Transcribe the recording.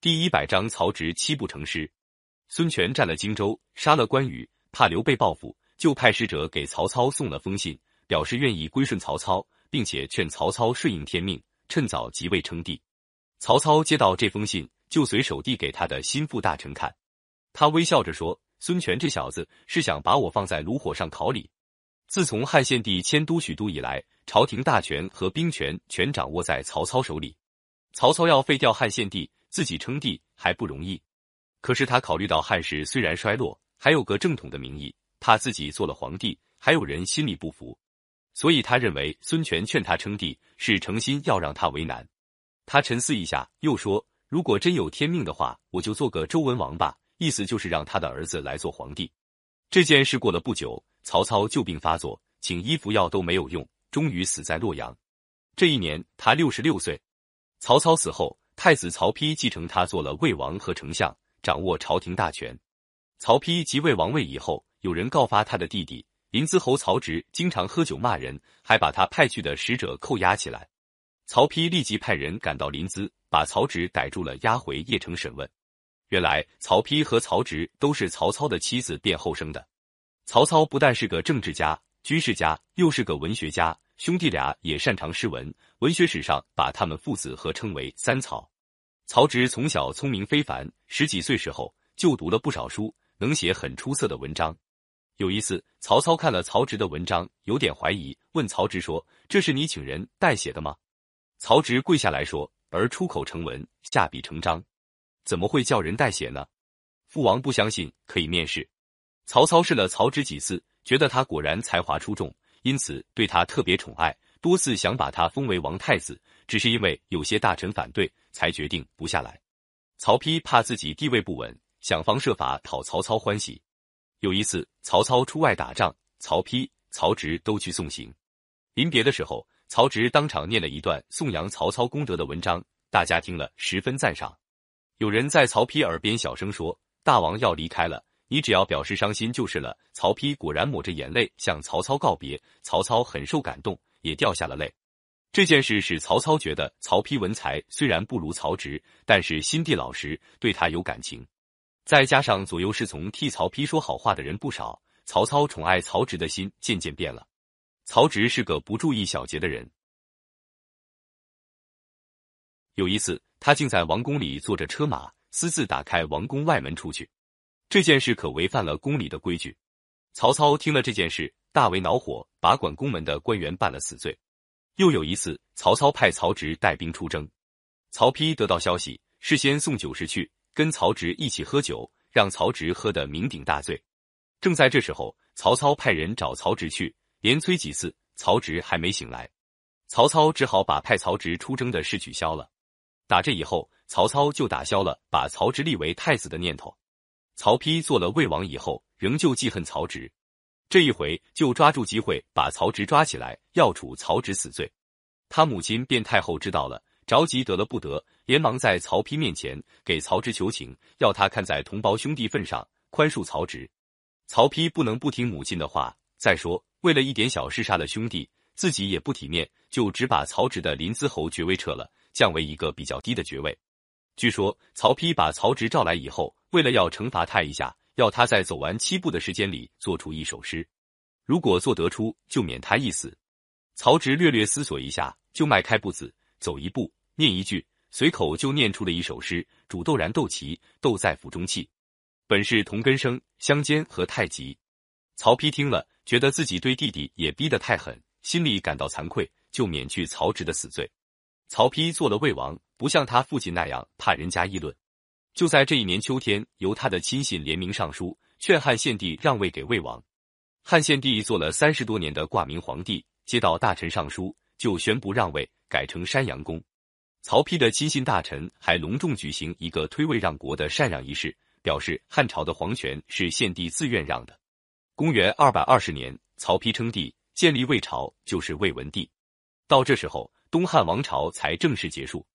第一百章，曹植七步成诗。孙权占了荆州，杀了关羽，怕刘备报复，就派使者给曹操送了封信，表示愿意归顺曹操，并且劝曹操顺应天命，趁早即位称帝。曹操接到这封信，就随手递给他的心腹大臣看，他微笑着说：“孙权这小子是想把我放在炉火上烤礼。自从汉献帝迁都许都以来，朝廷大权和兵权全掌握在曹操手里，曹操要废掉汉献帝。”自己称帝还不容易，可是他考虑到汉室虽然衰落，还有个正统的名义，怕自己做了皇帝，还有人心里不服，所以他认为孙权劝他称帝是诚心要让他为难。他沉思一下，又说：“如果真有天命的话，我就做个周文王吧。”意思就是让他的儿子来做皇帝。这件事过了不久，曹操旧病发作，请医服药都没有用，终于死在洛阳。这一年他六十六岁。曹操死后。太子曹丕继承他做了魏王和丞相，掌握朝廷大权。曹丕即位王位以后，有人告发他的弟弟临淄侯曹植经常喝酒骂人，还把他派去的使者扣押起来。曹丕立即派人赶到临淄，把曹植逮住了，押回邺城审问。原来曹丕和曹植都是曹操的妻子卞后生的。曹操不但是个政治家、军事家，又是个文学家。兄弟俩也擅长诗文，文学史上把他们父子合称为“三曹”。曹植从小聪明非凡，十几岁时候就读了不少书，能写很出色的文章。有一次，曹操看了曹植的文章，有点怀疑，问曹植说：“这是你请人代写的吗？”曹植跪下来说：“儿出口成文，下笔成章，怎么会叫人代写呢？”父王不相信，可以面试。曹操试了曹植几次，觉得他果然才华出众。因此，对他特别宠爱，多次想把他封为王太子，只是因为有些大臣反对，才决定不下来。曹丕怕自己地位不稳，想方设法讨曹操欢喜。有一次，曹操出外打仗，曹丕、曹植都去送行。临别的时候，曹植当场念了一段颂扬曹操功德的文章，大家听了十分赞赏。有人在曹丕耳边小声说：“大王要离开了。”你只要表示伤心就是了。曹丕果然抹着眼泪向曹操告别，曹操很受感动，也掉下了泪。这件事使曹操觉得曹丕文才虽然不如曹植，但是心地老实，对他有感情。再加上左右侍从替曹丕说好话的人不少，曹操宠爱曹植的心渐渐变了。曹植是个不注意小节的人。有一次，他竟在王宫里坐着车马，私自打开王宫外门出去。这件事可违反了宫里的规矩。曹操听了这件事，大为恼火，把管宫门的官员办了死罪。又有一次，曹操派曹植带兵出征，曹丕得到消息，事先送酒食去，跟曹植一起喝酒，让曹植喝得酩酊大醉。正在这时候，曹操派人找曹植去，连催几次，曹植还没醒来。曹操只好把派曹植出征的事取消了。打这以后，曹操就打消了把曹植立为太子的念头。曹丕做了魏王以后，仍旧记恨曹植，这一回就抓住机会把曹植抓起来，要处曹植死罪。他母亲卞太后知道了，着急得了不得，连忙在曹丕面前给曹植求情，要他看在同胞兄弟份上宽恕曹植。曹丕不能不听母亲的话，再说为了一点小事杀了兄弟，自己也不体面，就只把曹植的临淄侯爵位撤了，降为一个比较低的爵位。据说曹丕把曹植召来以后。为了要惩罚他一下，要他在走完七步的时间里做出一首诗，如果做得出，就免他一死。曹植略略思索一下，就迈开步子走一步，念一句，随口就念出了一首诗：“煮豆燃豆萁，豆在釜中泣。本是同根生，相煎何太急。”曹丕听了，觉得自己对弟弟也逼得太狠，心里感到惭愧，就免去曹植的死罪。曹丕做了魏王，不像他父亲那样怕人家议论。就在这一年秋天，由他的亲信联名上书，劝汉献帝让位给魏王。汉献帝做了三十多年的挂名皇帝，接到大臣上书，就宣布让位，改成山阳公。曹丕的亲信大臣还隆重举行一个推位让国的禅让仪式，表示汉朝的皇权是献帝自愿让的。公元二百二十年，曹丕称帝，建立魏朝，就是魏文帝。到这时候，东汉王朝才正式结束。